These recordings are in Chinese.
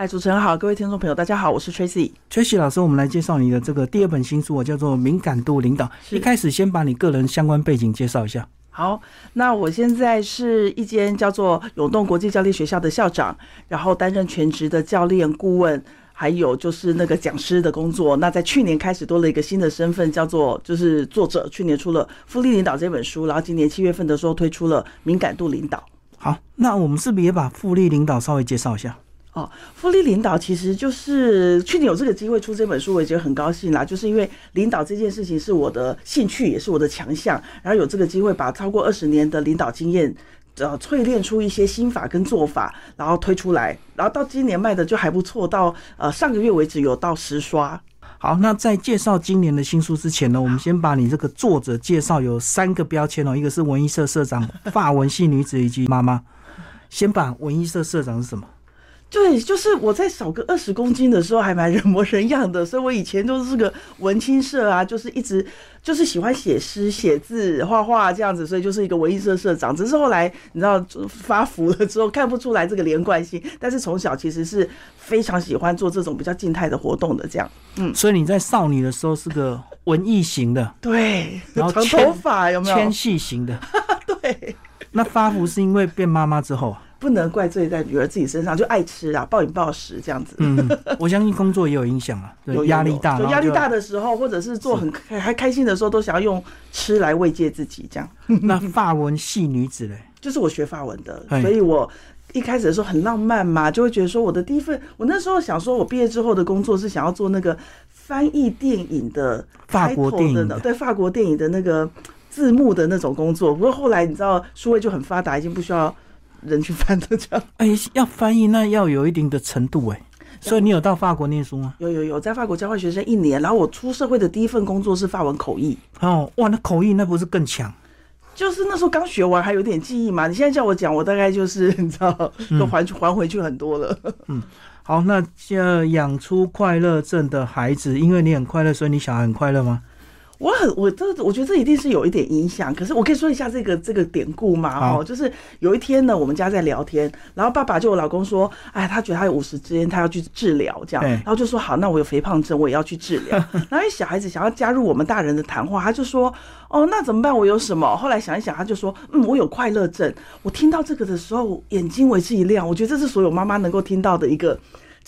嗨，主持人好，各位听众朋友，大家好，我是 Tracy。Tracy 老师，我们来介绍你的这个第二本新书，叫做《敏感度领导》。一开始先把你个人相关背景介绍一下。好，那我现在是一间叫做永动国际教练学校的校长，然后担任全职的教练顾问，还有就是那个讲师的工作。那在去年开始多了一个新的身份，叫做就是作者。去年出了《复利领导》这本书，然后今年七月份的时候推出了《敏感度领导》。好，那我们是不是也把复利领导稍微介绍一下？哦，复利领导其实就是去年有这个机会出这本书，我也觉得很高兴啦。就是因为领导这件事情是我的兴趣，也是我的强项，然后有这个机会把超过二十年的领导经验，呃，淬炼出一些心法跟做法，然后推出来，然后到今年卖的就还不错，到呃上个月为止有到十刷。好，那在介绍今年的新书之前呢，我们先把你这个作者介绍有三个标签哦，一个是文艺社社长、发文系女子以及妈妈。先把文艺社社长是什么？对，就是我在少个二十公斤的时候还蛮人模人样的，所以我以前都是个文青社啊，就是一直就是喜欢写诗、写字、画画这样子，所以就是一个文艺社社长。只是后来你知道发福了之后看不出来这个连贯性，但是从小其实是非常喜欢做这种比较静态的活动的这样。嗯，所以你在少女的时候是个文艺型的，对，然后 长头发有没有纤细型的？对，那发福是因为变妈妈之后啊。不能怪罪在女儿自己身上，就爱吃啊，暴饮暴食这样子。嗯，我相信工作也有影响啊，有压力大，压力大的时候，或者是做很还开心的时候，都想要用吃来慰藉自己，这样。那法文系女子嘞，就是我学法文的，所以我一开始的时候很浪漫嘛，就会觉得说我的第一份，我那时候想说我毕业之后的工作是想要做那个翻译电影的法国电影的，对法国电影的那个字幕的那种工作。不过后来你知道，数位就很发达，已经不需要。人去翻的这样，哎，要翻译那要有一定的程度哎，所以你有到法国念书吗？有有有，在法国交换学生一年，然后我出社会的第一份工作是法文口译。哦，哇，那口译那不是更强？就是那时候刚学完，还有点记忆嘛。你现在叫我讲，我大概就是你知道，都还还回去很多了。嗯，好，那要养出快乐症的孩子，因为你很快乐，所以你小孩很快乐吗？我很，我这我觉得这一定是有一点影响。可是我可以说一下这个这个典故吗？哦，就是有一天呢，我们家在聊天，然后爸爸就我老公说，哎，他觉得他有五十之间，他要去治疗，这样，然后就说好，那我有肥胖症，我也要去治疗。然后小孩子想要加入我们大人的谈话，他就说，哦，那怎么办？我有什么？后来想一想，他就说，嗯，我有快乐症。我听到这个的时候，眼睛为之一亮。我觉得这是所有妈妈能够听到的一个。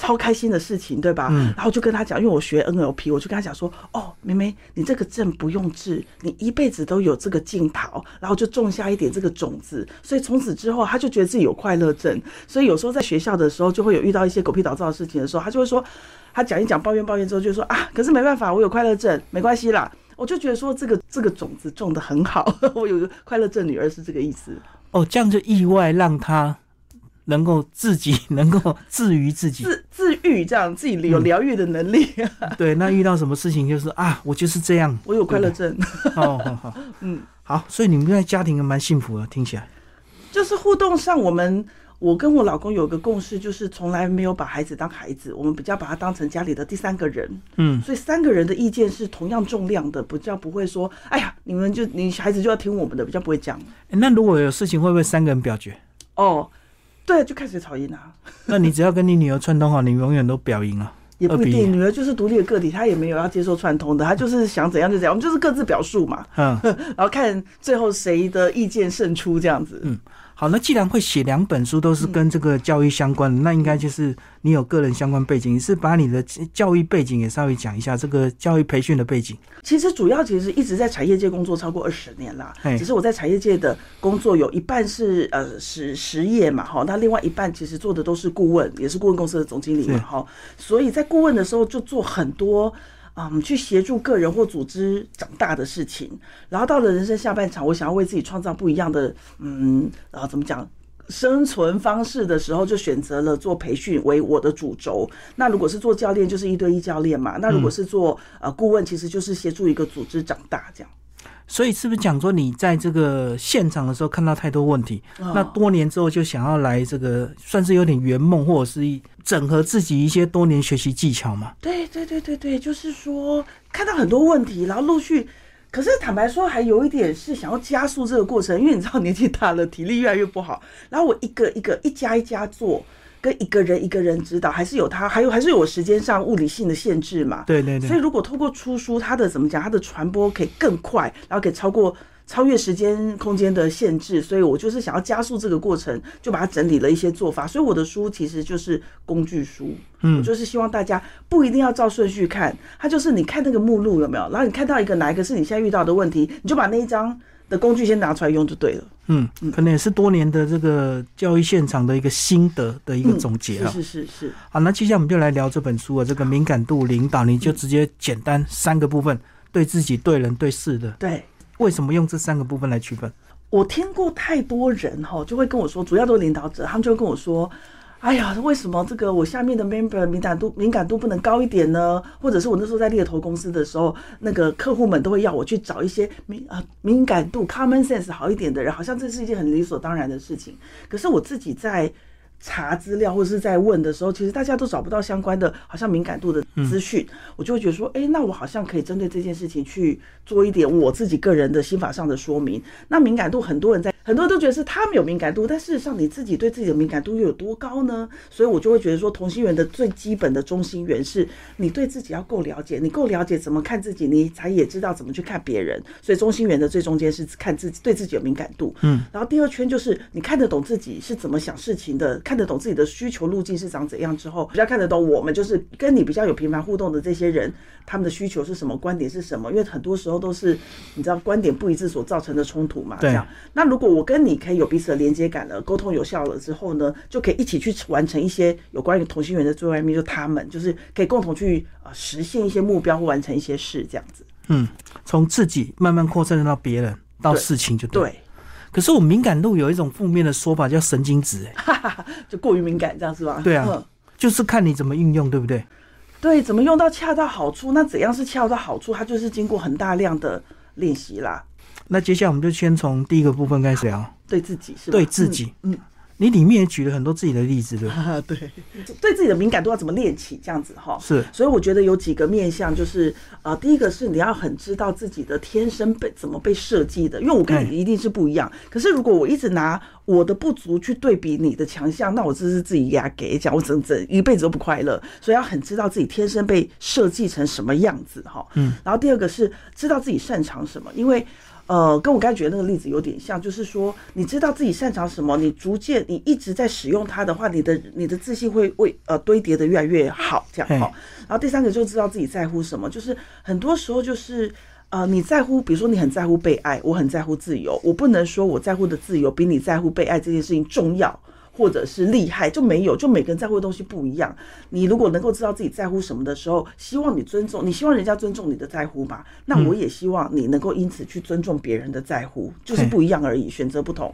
超开心的事情，对吧？嗯，然后就跟他讲，因为我学 NLP，我就跟他讲说，哦，妹妹，你这个症不用治，你一辈子都有这个镜头，然后就种下一点这个种子，所以从此之后，他就觉得自己有快乐症。所以有时候在学校的时候，就会有遇到一些狗屁倒灶的事情的时候，他就会说，他讲一讲抱怨抱怨之后，就说啊，可是没办法，我有快乐症，没关系啦。我就觉得说，这个这个种子种的很好，我有个快乐症女儿是这个意思。哦，这样就意外让他。能够自己 能够治愈自己，自自愈这样，自己有疗愈的能力。对，那遇到什么事情就是啊，我就是这样，我有快乐症。好好好，嗯，好，所以你们在家庭蛮幸福的，听起来。就是互动上，我们我跟我老公有个共识，就是从来没有把孩子当孩子，我们比较把他当成家里的第三个人。嗯，所以三个人的意见是同样重量的，比较不会说，哎呀，你们就你孩子就要听我们的，比较不会讲。那如果有事情，会不会三个人表决？哦。对，就开始吵赢啊。那你只要跟你女儿串通好，你永远都表赢啊。也不一定，女儿就是独立的个体，她也没有要接受串通的，她就是想怎样就怎样，我们就是各自表述嘛。嗯，然后看最后谁的意见胜出这样子。嗯。好，那既然会写两本书都是跟这个教育相关的，那应该就是你有个人相关背景，是把你的教育背景也稍微讲一下，这个教育培训的背景。其实主要其实一直在产业界工作超过二十年啦，只是我在产业界的工作有一半是呃实实业嘛，哈，那另外一半其实做的都是顾问，也是顾问公司的总经理嘛，哈，所以在顾问的时候就做很多。嗯，去协助个人或组织长大的事情，然后到了人生下半场，我想要为自己创造不一样的，嗯，啊，怎么讲，生存方式的时候，就选择了做培训为我的主轴。那如果是做教练，就是一对一教练嘛。那如果是做呃顾问，其实就是协助一个组织长大这样。所以是不是讲说你在这个现场的时候看到太多问题，那多年之后就想要来这个算是有点圆梦，或者是整合自己一些多年学习技巧嘛？对对对对对，就是说看到很多问题，然后陆续，可是坦白说还有一点是想要加速这个过程，因为你知道年纪大了，体力越来越不好，然后我一个一个一家一家做。跟一个人一个人指导，还是有他，还有还是有我时间上物理性的限制嘛。对对对。所以如果透过出书，它的怎么讲，它的传播可以更快，然后可以超过。超越时间空间的限制，所以我就是想要加速这个过程，就把它整理了一些做法。所以我的书其实就是工具书，嗯，我就是希望大家不一定要照顺序看，它就是你看那个目录有没有，然后你看到一个哪一个是你现在遇到的问题，你就把那一张的工具先拿出来用就对了。嗯，可能也是多年的这个教育现场的一个心得的一个总结啊。是是是。好，那接下来我们就来聊这本书啊，这个敏感度领导，你就直接简单三个部分：对自己、对人、对事的。对。为什么用这三个部分来区分？我听过太多人哈，就会跟我说，主要都是领导者，他们就会跟我说：“哎呀，为什么这个我下面的 member 敏感度敏感度不能高一点呢？或者是我那时候在猎头公司的时候，那个客户们都会要我去找一些敏啊敏感度 common sense 好一点的人，好像这是一件很理所当然的事情。可是我自己在。”查资料或者是在问的时候，其实大家都找不到相关的，好像敏感度的资讯，我就会觉得说，哎，那我好像可以针对这件事情去做一点我自己个人的心法上的说明。那敏感度，很多人在，很多人都觉得是他们有敏感度，但事实上你自己对自己的敏感度又有多高呢？所以我就会觉得说，同心圆的最基本的中心圆是你对自己要够了解，你够了解怎么看自己，你才也知道怎么去看别人。所以中心圆的最中间是看自己对自己有敏感度，嗯，然后第二圈就是你看得懂自己是怎么想事情的。看得懂自己的需求路径是长怎样之后，比较看得懂我们就是跟你比较有频繁互动的这些人，他们的需求是什么，观点是什么？因为很多时候都是你知道观点不一致所造成的冲突嘛。这样，那如果我跟你可以有彼此的连接感了，沟通有效了之后呢，就可以一起去完成一些有关于同心圆的最外面，就他们就是可以共同去呃实现一些目标或完成一些事这样子。嗯，从自己慢慢扩散到别人到事情就对。可是我敏感度有一种负面的说法叫神经质，哎，就过于敏感这样是吧？对啊，就是看你怎么运用，对不对？对，怎么用到恰到好处？那怎样是恰到好处？它就是经过很大量的练习啦。那接下来我们就先从第一个部分开始聊，对自己是对自己，嗯。你里面也举了很多自己的例子，对吧？对，对自己的敏感度要怎么练起？这样子哈，是。所以我觉得有几个面向，就是呃，第一个是你要很知道自己的天生被怎么被设计的，因为我跟你一定是不一样。可是如果我一直拿我的不足去对比你的强项，那我这是自己给他给讲，我整整一辈子都不快乐。所以要很知道自己天生被设计成什么样子哈。嗯。然后第二个是知道自己擅长什么，因为。呃，跟我刚才举的那个例子有点像，就是说，你知道自己擅长什么，你逐渐你一直在使用它的话，你的你的自信会为呃堆叠的越来越好，这样哈。然后第三个就知道自己在乎什么，就是很多时候就是呃你在乎，比如说你很在乎被爱，我很在乎自由，我不能说我在乎的自由比你在乎被爱这件事情重要。或者是厉害就没有，就每个人在乎的东西不一样。你如果能够知道自己在乎什么的时候，希望你尊重，你希望人家尊重你的在乎嘛？那我也希望你能够因此去尊重别人的在乎，就是不一样而已，选择不同。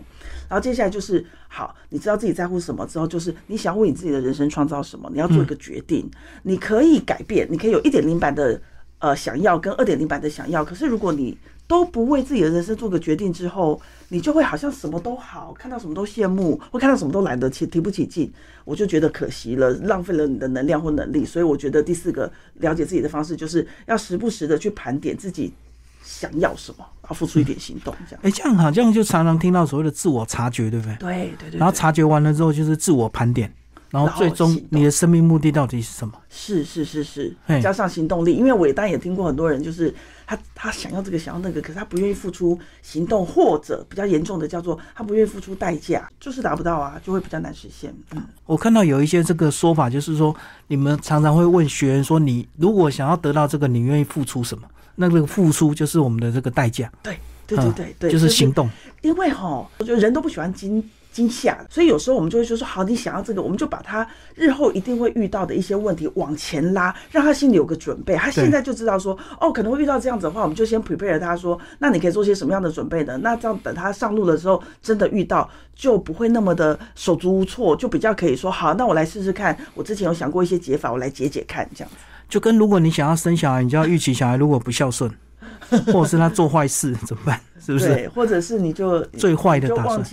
然后接下来就是好，你知道自己在乎什么之后，就是你想为你自己的人生创造什么，你要做一个决定。你可以改变，你可以有一点零版的呃想要跟二点零版的想要，可是如果你都不为自己的人生做个决定之后，你就会好像什么都好，看到什么都羡慕，或看到什么都懒得起提不起劲，我就觉得可惜了，浪费了你的能量或能力。所以我觉得第四个了解自己的方式，就是要时不时的去盘点自己想要什么，然后付出一点行动。这样，哎，这样好，像就常常听到所谓的自我察觉，对不对？对对对。然后察觉完了之后，就是自我盘点。然后最终你的生命目的到底是什么？是是是是，加上行动力。因为我当然也听过很多人，就是他他想要这个想要那个，可是他不愿意付出行动，或者比较严重的叫做他不愿意付出代价，就是达不到啊，就会比较难实现。嗯，我看到有一些这个说法，就是说你们常常会问学员说，你如果想要得到这个，你愿意付出什么？那这个付出就是我们的这个代价。对对对对对，就是行动。因为哈，我觉得人都不喜欢金。惊吓，所以有时候我们就会说说好，你想要这个，我们就把他日后一定会遇到的一些问题往前拉，让他心里有个准备。他现在就知道说，哦，可能会遇到这样子的话，我们就先 prepare 他说，那你可以做些什么样的准备呢？那这样等他上路的时候，真的遇到就不会那么的手足无措，就比较可以说好，那我来试试看。我之前有想过一些解法，我来解解看，这样子。就跟如果你想要生小孩，你就要预期小孩如果不孝顺，或者是他做坏事怎么办？是不是？对，或者是你就最坏的打算。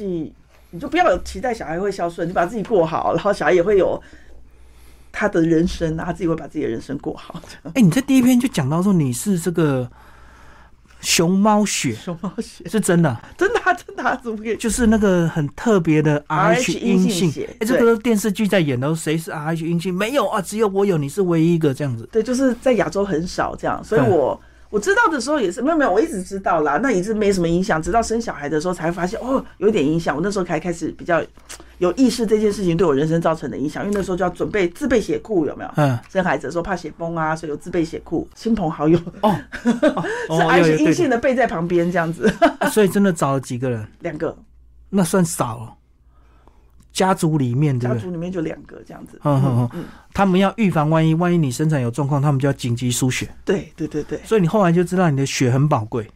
你就不要有期待小孩会孝顺，你把自己过好，然后小孩也会有他的人生啊，他自己会把自己的人生过好。哎，你在第一篇就讲到说你是这个熊猫血熊猫血，是真的，真的、啊、真的、啊，怎么可以？就是那个很特别的 RH 阴性。哎，这个电视剧在演的，谁是 RH 阴性？没有啊，只有我有，你是唯一一个这样子。对，就是在亚洲很少这样，所以我。我知道的时候也是没有没有，我一直知道啦，那一直没什么影响，直到生小孩的时候才发现哦，有点影响。我那时候才开始比较有意识这件事情对我人生造成的影响，因为那时候就要准备自备血库，有没有？嗯，生孩子的时候怕血崩啊，所以有自备血库，亲朋好友 哦，是 RH 阴性的备在旁边这样子。所以真的找了几个人？两个，那算少。家族里面，家族里面就两个这样子。嗯嗯嗯，他们要预防万一，万一你生产有状况，他们就要紧急输血。对对对对。所以你后来就知道你的血很宝贵。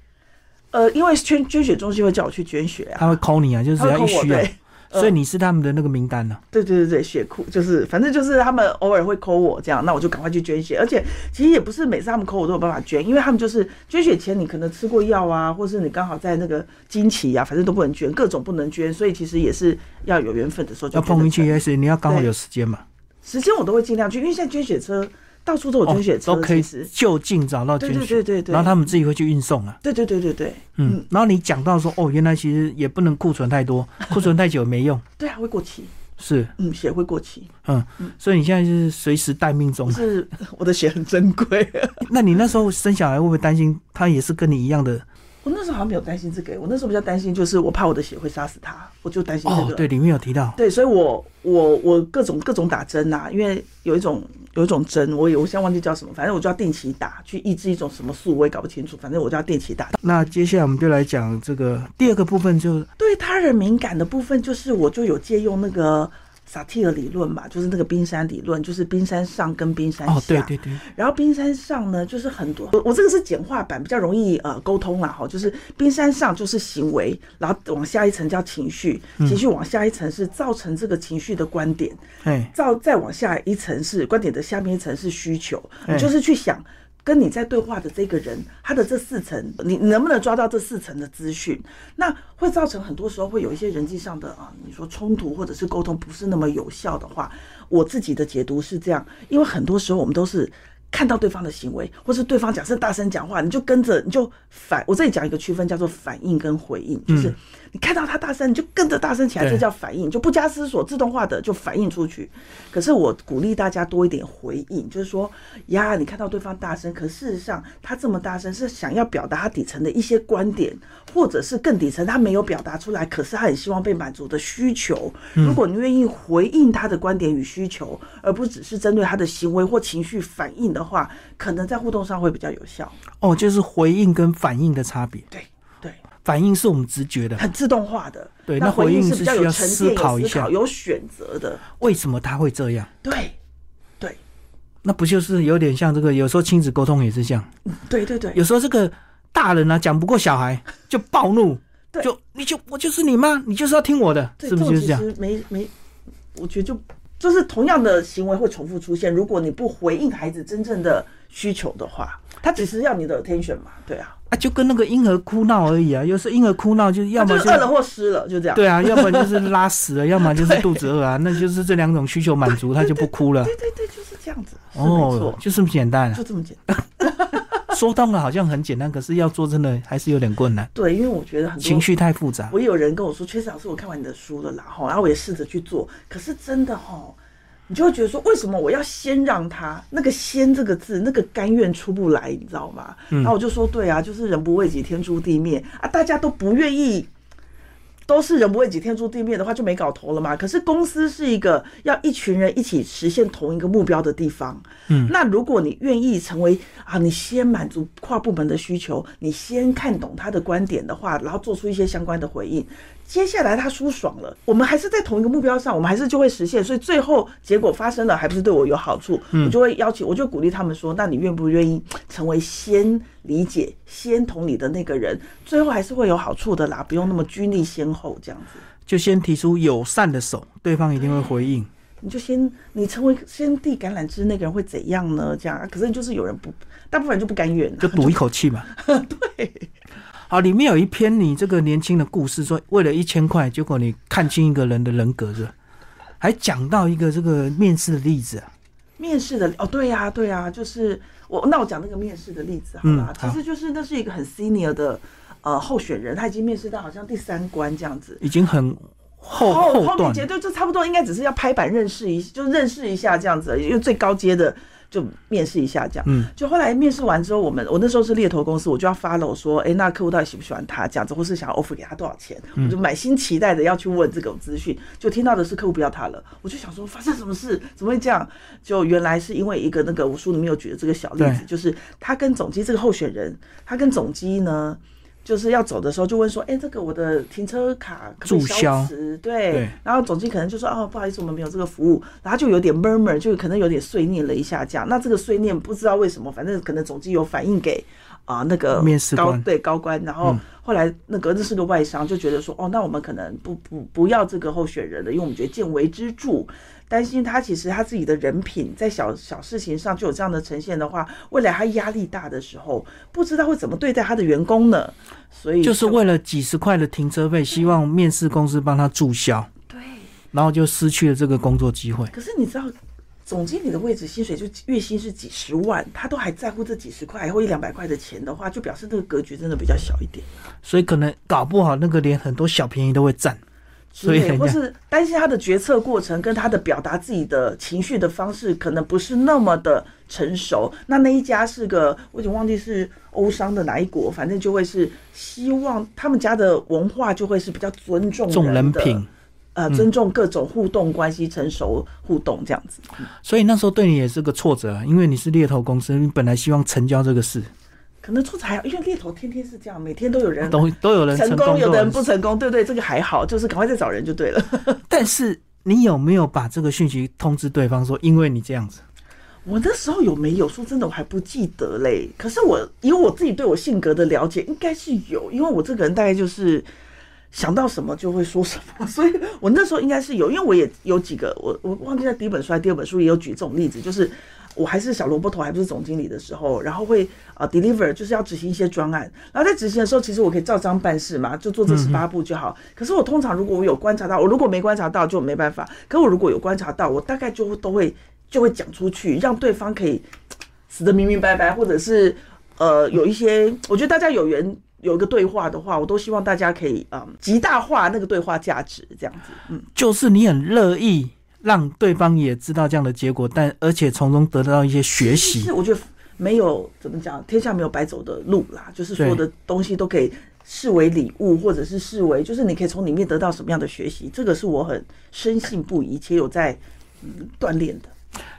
呃，因为捐捐血中心会叫我去捐血啊，他会 call 你啊，就是只要一需要。所以你是他们的那个名单呢？对对对对，血库就是反正就是他们偶尔会扣我这样，那我就赶快去捐血。而且其实也不是每次他们扣我都有办法捐，因为他们就是捐血前你可能吃过药啊，或是你刚好在那个经期啊，反正都不能捐，各种不能捐。所以其实也是要有缘分的时候要碰运气，也是你要刚好有时间嘛。时间我都会尽量去，因为现在捐血车。到处都有捐血车，都可以就近找到捐血，对对对对然后他们自己会去运送啊。对对对对对，嗯。然后你讲到说，哦，原来其实也不能库存太多，库存太久没用。对啊，会过期。是，嗯，血会过期。嗯嗯。所以你现在是随时待命中。是，我的血很珍贵。那你那时候生小孩会不会担心他也是跟你一样的？我那时候好像没有担心这个，我那时候比较担心就是我怕我的血会杀死他，我就担心这个。对，里面有提到。对，所以我我我各种各种打针呐，因为有一种有一种针，我我现在忘记叫什么，反正我就要定期打，去抑制一种什么素，我也搞不清楚，反正我就要定期打。那接下来我们就来讲这个第二个部分，就对他人敏感的部分，就是我就有借用那个。萨提尔理论嘛，就是那个冰山理论，就是冰山上跟冰山下。哦，对对对。然后冰山上呢，就是很多，我我这个是简化版，比较容易呃沟通啦哈。就是冰山上就是行为，然后往下一层叫情绪，情绪往下一层是造成这个情绪的观点，哎，造再往下一层是观点的下面一层是需求，你就是去想。跟你在对话的这个人，他的这四层，你能不能抓到这四层的资讯？那会造成很多时候会有一些人际上的啊，你说冲突或者是沟通不是那么有效的话，我自己的解读是这样，因为很多时候我们都是。看到对方的行为，或是对方假设大声讲话，你就跟着，你就反。我这里讲一个区分，叫做反应跟回应，就是你看到他大声，你就跟着大声起来，这叫反应，就不加思索，自动化的就反应出去。可是我鼓励大家多一点回应，就是说呀，你看到对方大声，可事实上他这么大声是想要表达他底层的一些观点，或者是更底层他没有表达出来，可是他很希望被满足的需求。如果你愿意回应他的观点与需求，而不只是针对他的行为或情绪反应的。话，可能在互动上会比较有效哦，就是回应跟反应的差别。对对，反应是我们直觉的，很自动化的。对，那回应是比较有思考一下、有选择的。为什么他会这样？对对，那不就是有点像这个？有时候亲子沟通也是这样。对对对，有时候这个大人呢讲不过小孩 就暴怒，就你就我就是你妈，你就是要听我的，是不是就是这样？没没，我觉得就。就是同样的行为会重复出现，如果你不回应孩子真正的需求的话，他只是要你的 attention 嘛，对啊，啊就跟那个婴儿哭闹而已啊，有时婴儿哭闹就是要么就饿了或湿了，就这样，对啊，要么就是拉屎了，要么就是肚子饿啊，那就是这两种需求满足，他就不哭了，对对对，就是这样子，哦，就这么简单，就这么简单。说到了好像很简单，可是要做真的还是有点困难。对，因为我觉得很情绪太复杂。我有人跟我说：“崔老师，我看完你的书了啦，哈，然后我也试着去做，可是真的哈，你就会觉得说，为什么我要先让他那个‘先’这个字，那个甘愿出不来，你知道吗？然后我就说：对啊，就是人不为己，天诛地灭啊，大家都不愿意。”都是人不为己，天诛地灭的话就没搞头了嘛。可是公司是一个要一群人一起实现同一个目标的地方。嗯，那如果你愿意成为啊，你先满足跨部门的需求，你先看懂他的观点的话，然后做出一些相关的回应。接下来他舒爽了，我们还是在同一个目标上，我们还是就会实现。所以最后结果发生了，还不是对我有好处？我就会邀请，我就鼓励他们说：“那你愿不愿意成为先理解、先同理的那个人？最后还是会有好处的啦，不用那么拘泥先后这样子。就先提出友善的手，对方一定会回应。你就先你成为先递橄榄枝那个人会怎样呢？这样，可是就是有人不，大部分人就不甘愿，就赌一口气嘛。对。”好，里面有一篇你这个年轻的故事，说为了一千块，结果你看清一个人的人格，是吧？还讲到一个这个面试的例子啊。面试的哦，对呀、对呀、就是我那我讲那个面试的例子好了，嗯其实就是那是一个很 senior 的呃候选人，他已经面试到好像第三关这样子。已经很后后后面阶段就差不多应该只是要拍板认识一，就认识一下这样子，因为最高阶的就面试一下这样。嗯，就后来面试完之后，我们我那时候是猎头公司，我就要 follow 说，哎、那客户到底喜不喜欢他这样子，或是想要 offer 给他多少钱，嗯我就满心期待的要去问这种资讯，就听到的是客户不要他了，我就想说发生什么事，怎么会这样？就原来是因为一个那个我书里面有举的这个小例子，就是他跟总机这个候选人，他跟总机呢。就是要走的时候就问说，哎、这个我的停车卡注销？对，对。然后总机可能就说，哦，不好意思，我们没有这个服务，然后就有点 murmur，就可能有点碎念了一下这样。那这个碎念不知道为什么，反正可能总机有反映给啊、那个面试高官对高官，然后嗯。后来那个这是个外商，就觉得说，哦，那我们可能不不不要这个候选人了，因为我们觉得见微知著。担心他其实他自己的人品在小小事情上就有这样的呈现的话，未来他压力大的时候，不知道会怎么对待他的员工呢？所以就是为了几十块的停车费，希望面试公司帮他注销，对。然后就失去了这个工作机会。可是你知道，总经理的位置薪水就月薪是几十万，他都还在乎这几十块或一两百块的钱的话，就表示这个格局真的比较小一点。所以可能搞不好那个连很多小便宜都会占。所以对，或是担心他的决策过程跟他的表达自己的情绪的方式可能不是那么的成熟。那那一家是个我已经忘记是欧商的哪一国，反正就会是希望他们家的文化就会是比较尊重重人人品，嗯呃，尊重各种互动关系，成熟互动这样子。所以那时候对你也是个挫折啊，因为你是猎头公司，你本来希望成交这个事，可能出彩，因为猎头天天是这样，每天都有人都都有人成功，功，有的人不成功，对不对？这个还好，就是赶快再找人就对了。但是你有没有把这个讯息通知对方说，因为你这样子，我那时候有没有？说真的，我还不记得嘞。可是我以我自己对我性格的了解，应该是有，因为我这个人大概就是想到什么就会说什么，所以我那时候应该是有，因为我也有几个，我我忘记在第一本书第二本书也有举这种例子，就是。我还是小萝卜头，还不是总经理的时候，然后会呃 deliver，就是要执行一些专案。然后在执行的时候，其实我可以照章办事嘛，就做这十八步就好。可是我通常如果我有观察到，我如果没观察到就没办法。可我如果有观察到，我大概就都会就会讲出去，让对方可以死得明明白白，或者是呃有一些，我觉得大家有缘有一个对话的话，我都希望大家可以嗯极大化那个对话价值，这样子。嗯，就是你很乐意让对方也知道这样的结果，但而且从中得到一些学习是。我觉得没有怎么讲，天下没有白走的路啦，就是所有的东西都可以视为礼物，或者是视为就是你可以从里面得到什么样的学习，这个是我很深信不疑且有在嗯锻炼的。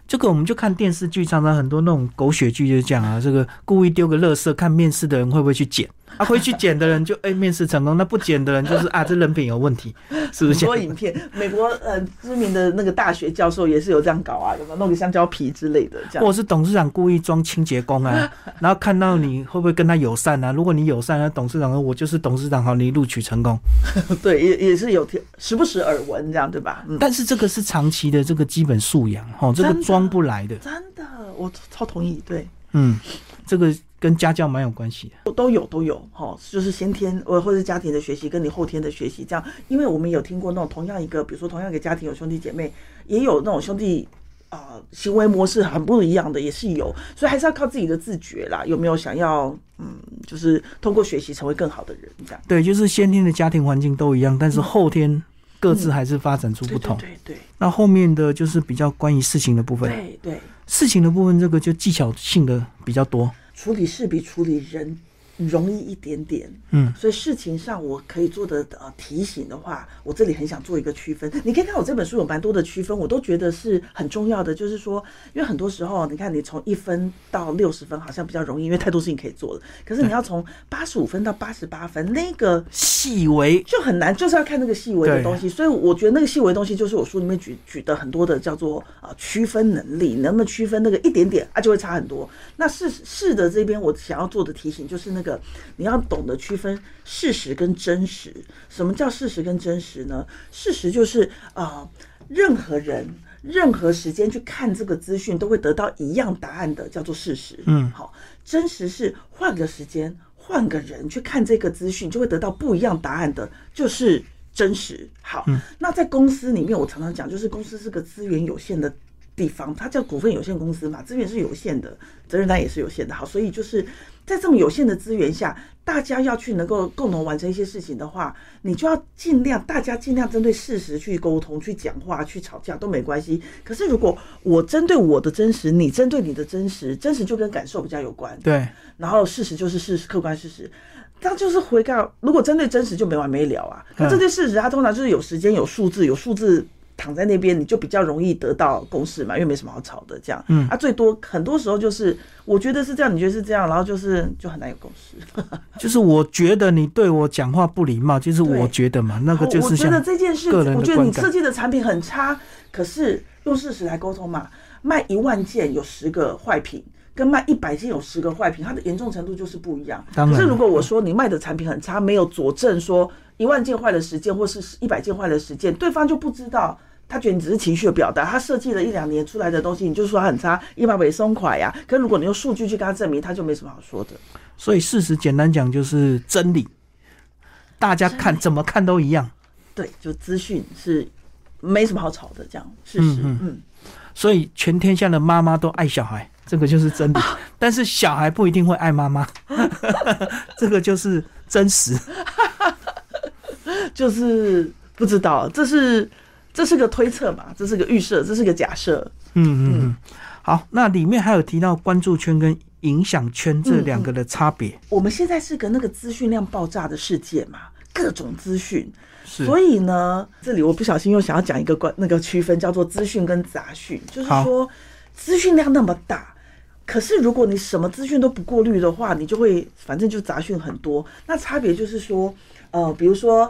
这个我们就看电视剧，常常很多那种狗血剧就是这样啊，这个故意丢个垃圾，看面试的人会不会去捡。啊，回去捡的人就哎、面试成功，那不捡的人就是啊，这人品有问题，是不是这样？多影片，美国呃知名的那个大学教授也是有这样搞啊，有没有弄个香蕉皮之类的这样或者。是董事长故意装清洁工啊，然后看到你会不会跟他友善啊？如果你友善，那董事长说我就是董事长，好，你录取成功。对，也也是有听时不时耳闻这样，对吧？嗯，但是这个是长期的这个基本素养，哦，这个装不来的，真的，我超同意，对。嗯，这个跟家教蛮有关系的。都有都有哈，就是先天呃或者是家庭的学习，跟你后天的学习这样，因为我们有听过那种同样一个，比如说同样一个家庭有兄弟姐妹，也有那种兄弟啊、呃行为模式很不一样的，也是有，所以还是要靠自己的自觉啦，有没有想要嗯，就是通过学习成为更好的人这样。对，就是先天的家庭环境都一样，但是后天各自还是发展出不同。对对那后面的就是比较关于事情的部分，对对对，事情的部分这个就技巧性的比较多。处理事比处理人容易一点点。嗯，所以事情上我可以做的呃提醒的话，我这里很想做一个区分。你可以看我这本书有蛮多的区分，我都觉得是很重要的。就是说，因为很多时候你看你从一分到六十分好像比较容易，因为太多事情可以做了。可是你要从八十五分到八十八分，那个细微就很难，就是要看那个细微的东西。所以我觉得那个细微的东西，就是我书里面举举的很多的叫做啊、呃区分能力，能不能区分那个一点点啊，就会差很多。那事事的这边我想要做的提醒就是那个你要懂得区分事实跟真实。什么叫事实跟真实呢？事实就是啊、呃任何人。任何时间去看这个资讯，都会得到一样答案的，叫做事实。嗯好，真实是换个时间、换个人去看这个资讯，就会得到不一样答案的，就是真实。好，那在公司里面，我常常讲，就是公司是个资源有限的。地方，它叫股份有限公司嘛，资源是有限的，责任单也是有限的。好，所以就是在这么有限的资源下，大家要去能够共同完成一些事情的话，你就要尽量大家尽量针对事实去沟通、去讲话、去吵架都没关系。可是如果我针对我的真实，你针对你的真实，真实就跟感受比较有关。对，然后事实就是事实，客观事实。他就是回到，如果针对真实就没完没了啊。那针对事实，它通常就是有时间、有数字、有数字躺在那边，你就比较容易得到共识嘛，因为没什么好吵的。这样，嗯，啊，最多很多时候就是我觉得是这样，你觉得是这样，然后就是就很难有共识。就是我觉得你对我讲话不礼貌，就是我觉得嘛，那个就是我觉得这件事，我觉得你设计的产品很差，可是用事实来沟通嘛，卖一万件有十个坏品。跟卖一百件有十个坏品，它的严重程度就是不一样。可是如果我说你卖的产品很差，没有佐证说一万件坏了十件或是一百件坏了十件，对方就不知道，他觉得你只是情绪的表达。他设计了一两年出来的东西，你就说他很差，一把尾松垮呀。可如果你用数据去跟他证明，他就没什么好说的。所以事实简单讲就是真理，大家看怎么看都一样。对，就资讯是没什么好吵的，这样事实。嗯，所以全天下的妈妈都爱小孩。这个就是真理，但是小孩不一定会爱妈妈，这个就是真实，就是不知道，这是这是个推测嘛，这是个预设，这是个假设。嗯嗯，好，那里面还有提到关注圈跟影响圈这两个的差别。我们现在是个那个资讯量爆炸的世界嘛，各种资讯，所以呢，这里我不小心又想要讲一个关那个区分，叫做资讯跟杂讯，就是说资讯量那么大。可是，如果你什么资讯都不过滤的话，你就会反正就杂讯很多。那差别就是说，呃，比如说，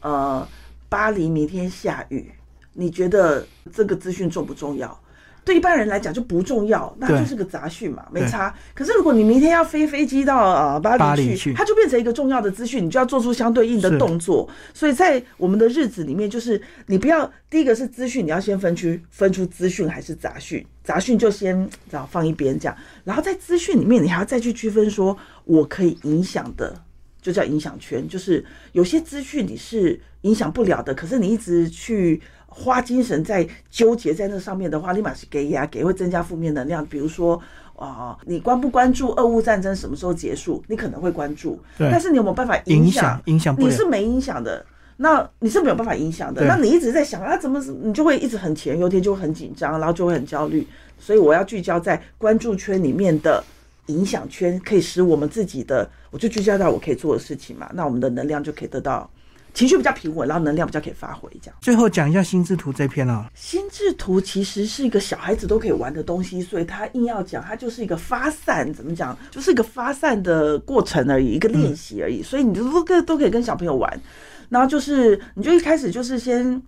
呃，巴黎明天下雨，你觉得这个资讯重不重要？对一般人来讲就不重要，那就是个杂讯嘛，没差。可是如果你明天要飞飞机到呃巴黎去，它就变成一个重要的资讯，你就要做出相对应的动作。所以在我们的日子里面，就是你不要第一个是资讯，你要先分区分出资讯还是杂讯，杂讯就先找放一边这样。然后在资讯里面，你还要再去区分说，我可以影响的，就叫影响圈，就是有些资讯你是影响不了的，可是你一直去。花精神在纠结在那上面的话，立马是给压给，会增加负面能量。比如说，啊，你关不关注俄乌战争什么时候结束？你可能会关注，但是你有没有办法影响？影响你是没影响的，那你是没有办法影响的。那你一直在想啊，怎么你就会一直很前，有天就会很紧张，然后就会很焦虑。所以我要聚焦在关注圈里面的影响圈，可以使我们自己的，我就聚焦到我可以做的事情嘛。那我们的能量就可以得到。情绪比较平稳，然后能量比较可以发挥，这样。最后讲一下心智图这篇啊。心智图其实是一个小孩子都可以玩的东西，所以他硬要讲，它就是一个发散，怎么讲，就是一个发散的过程而已，一个练习而已。所以你都都都可以跟小朋友玩，然后就是你就一开始就是先。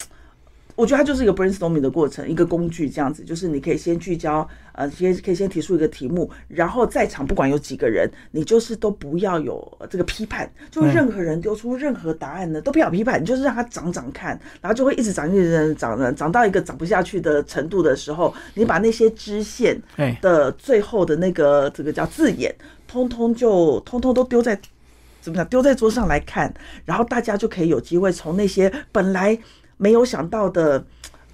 我觉得它就是一个 brainstorming 的过程，一个工具这样子，就是你可以先聚焦，呃，先可以先提出一个题目，然后在场不管有几个人，你就是都不要有这个批判，就任何人丢出任何答案呢，都不要批判，你就是让它长长看，然后就会一直长，一直长，长，长到一个长不下去的程度的时候，你把那些支线的最后的那个这个叫字眼，通通就通通都丢在怎么讲，丢在桌上来看，然后大家就可以有机会从那些本来。没有想到的，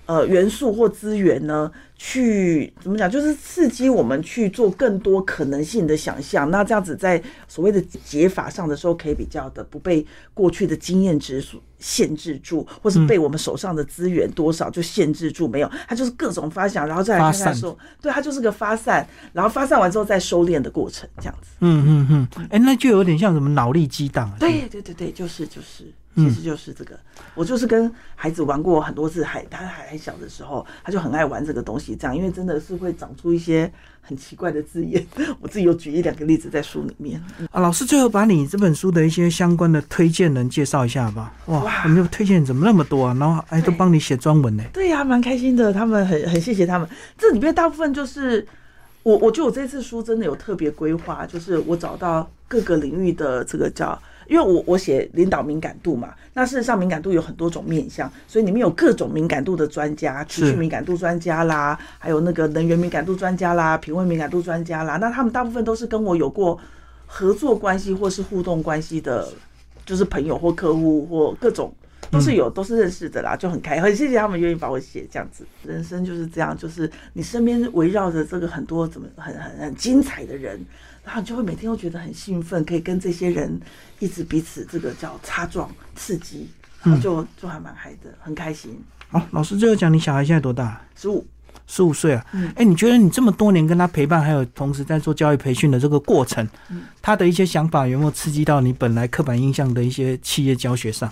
呃，元素或资源呢？去怎么讲？就是刺激我们去做更多可能性的想象。那这样子在所谓的解法上的时候，可以比较的不被过去的经验值所限制住，或是被我们手上的资源多少就限制住。没有，它就是各种发想，然后再来看看说，对，它就是个发散，然后发散完之后再收敛的过程，这样子。嗯嗯嗯，哎，那就有点像什么脑力激荡。对对对对，就是就是。其实就是这个，我就是跟孩子玩过很多次，还他还还小的时候，他就很爱玩这个东西，这样，因为真的是会长出一些很奇怪的字眼。我自己有举一两个例子在书里面。啊，老师最后把你这本书的一些相关的推荐人介绍一下吧。哇，你的推荐怎么那么多啊？然后哎，都帮你写专文呢。对呀，蛮开心的，他们很很谢谢他们。这里面大部分就是我，我觉得我这次书真的有特别规划，就是我找到各个领域的这个叫。因为我我写领导敏感度嘛，那事实上敏感度有很多种面向，所以里面有各种敏感度的专家，持续敏感度专家啦，还有那个能源敏感度专家啦，品味敏感度专家啦，那他们大部分都是跟我有过合作关系或是互动关系的，就是朋友或客户或各种都是有都是认识的啦，就很开很谢谢他们愿意把我写这样子。人生就是这样，就是你身边围绕着这个很多怎么很很很精彩的人，然后你就会每天都觉得很兴奋，可以跟这些人一直彼此这个叫擦撞刺激，然后就就还蛮嗨的，很开心。好，老师最后讲，你小孩现在多大？十五。十五岁啊，哎，你觉得你这么多年跟他陪伴，还有同时在做教育培训的这个过程，他的一些想法有没有刺激到你本来刻板印象的一些企业教学上？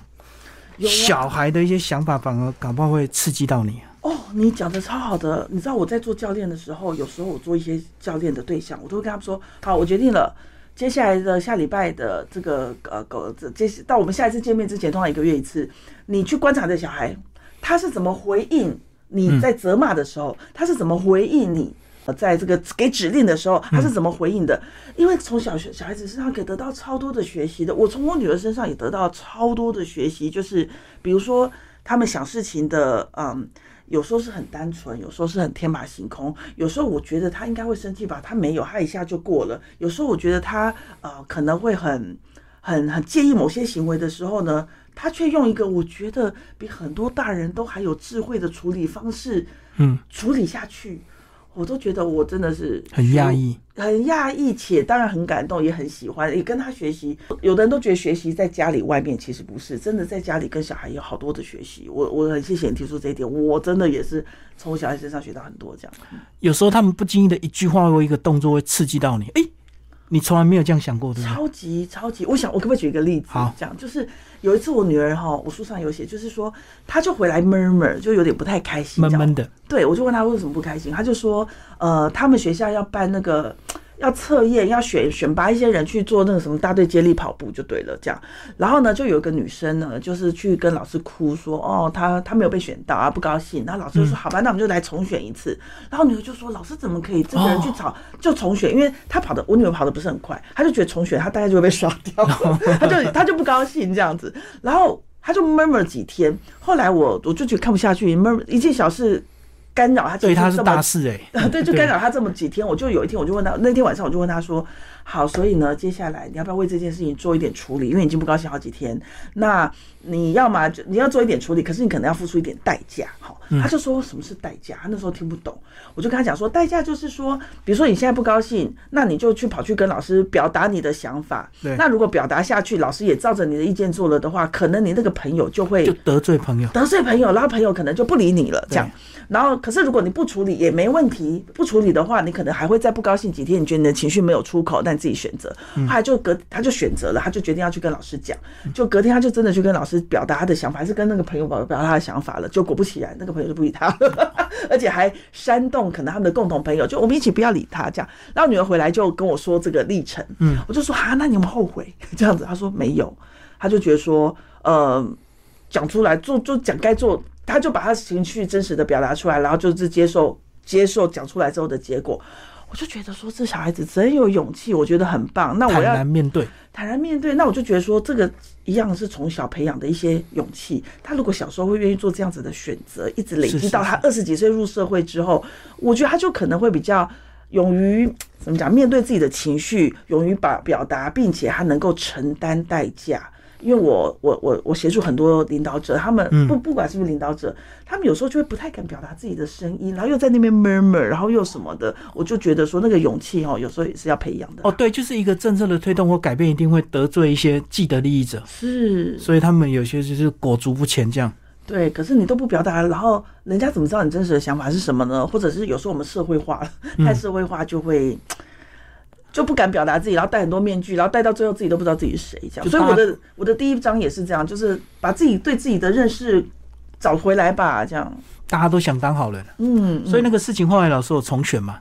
小孩的一些想法反而搞不好会刺激到你。哦，你讲的超好的。你知道我在做教练的时候，有时候我做一些教练的对象，我都会跟他们说：好，我决定了，接下来的下礼拜的这个呃狗，这接到我们下一次见面之前，通常一个月一次，你去观察这小孩，他是怎么回应。你在责骂的时候，他是怎么回应你？在这个给指令的时候，他是怎么回应的？因为从小学小孩子身上可以得到超多的学习的。我从我女儿身上也得到超多的学习，就是比如说他们想事情的，嗯，有时候是很单纯，有时候是很天马行空。有时候我觉得他应该会生气吧，他没有，他一下就过了。有时候我觉得他呃可能会很很很介意某些行为的时候呢。他却用一个我觉得比很多大人都还有智慧的处理方式，嗯，处理下去，我都觉得我真的是很压抑，很压抑，且当然很感动，也很喜欢，也跟他学习。有的人都觉得学习在家里、外面，其实不是，真的在家里跟小孩有好多的学习。我我很谢谢你提出这一点，我真的也是从我小孩身上学到很多。这样，有时候他们不经意的一句话或一个动作会刺激到你，哎。你从来没有这样想过，对超级超级，我想我可不可以举一个例子？好，讲就是有一次我女儿哈，我书上有写，就是说她就回来闷闷，就有点不太开心，闷闷的。对，我就问她为什么不开心，她就说，呃，他们学校要办那个。要测验，要选选拔一些人去做那个什么大队接力跑步就对了，这样。然后呢，就有一个女生呢，就是去跟老师哭说，哦，她她没有被选到啊，不高兴。然后老师就说，好吧，那我们就来重选一次。然后女儿就说，老师怎么可以这个人去找就重选？因为她跑的，我女儿跑的不是很快，她就觉得重选她大概就会被刷掉，她就她就不高兴这样子。然后她就闷闷几天。后来我我就觉得看不下去，闷一件小事。干扰他，对他是大事哎，对，就干扰他这么几天。我就有一天，我就问他，那天晚上我就问他说：“好，所以呢，接下来你要不要为这件事情做一点处理？因为已经不高兴好几天，那你要嘛就你要做一点处理，可是你可能要付出一点代价。”哈，他就说什么是代价？他那时候听不懂，我就跟他讲说，代价就是说，比如说你现在不高兴，那你就去跑去跟老师表达你的想法。对，那如果表达下去，老师也照着你的意见做了的话，可能你那个朋友就会就得罪朋友，得罪朋友，然后朋友可能就不理你了，这样。然后，可是如果你不处理也没问题，不处理的话，你可能还会再不高兴几天。你觉得你的情绪没有出口，但自己选择，后来就隔他就选择了，他就决定要去跟老师讲。就隔天他就真的去跟老师表达他的想法，还是跟那个朋友表表达他的想法了。就果不其然，那个朋友就不理他，而且还煽动可能他们的共同朋友，就我们一起不要理他这样。然后女儿回来就跟我说这个历程，嗯，我就说啊，那你有没有后悔 这样子？他说没有，他就觉得说，呃，讲出来做就讲该做。他就把他情绪真实的表达出来，然后就是接受接受讲出来之后的结果，我就觉得说这小孩子真有勇气，我觉得很棒。那我要坦然面对，坦然面对。那我就觉得说这个一样是从小培养的一些勇气。他如果小时候会愿意做这样子的选择，一直累积到他二十几岁入社会之后，我觉得他就可能会比较勇于怎么讲面对自己的情绪，勇于把表达，并且他能够承担代价。因为我我我我协助很多领导者，他们不不管是不是领导者，他们有时候就会不太敢表达自己的声音，然后又在那边 murmur，然后又什么的，我就觉得说那个勇气哦，有时候也是要培养的。哦，对，就是一个政策的推动或改变，一定会得罪一些既得利益者，是，所以他们有些就是裹足不前这样。对，可是你都不表达，然后人家怎么知道你真实的想法是什么呢？或者是有时候我们社会化了，太社会化就会。就不敢表达自己，然后戴很多面具，然后戴到最后自己都不知道自己是谁，这样。所以我的我的第一章也是这样，就是把自己对自己的认识找回来吧，这样。大家都想当好人，嗯。所以那个事情后来老师有重选吗？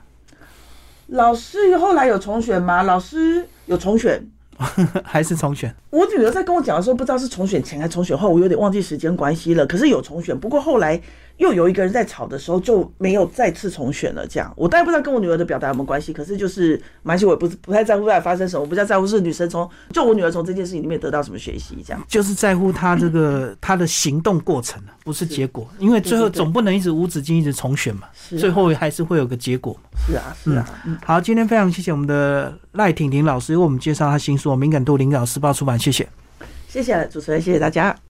老师后来有重选吗？老师有重选。还是重选？我女儿在跟我讲的时候，不知道是重选前还是重选后，我有点忘记时间关系了。可是有重选，不过后来又有一个人在吵的时候，就没有再次重选了。这样，我当然不知道跟我女儿的表达有没有关系。可是就是蛮系，我也不不太在乎在发生什么，我比较在乎是女生从就我女儿从这件事情里面得到什么学习。这样，就是在乎她这个她的行动过程不是结果。因为最后总不能一直无止境一直重选嘛，最后还是会有个结果。是啊，是啊。好，今天非常谢谢我们的赖婷婷老师为我们介绍她新书。敏感度领导时报出版，谢谢，谢谢主持人，谢谢大家。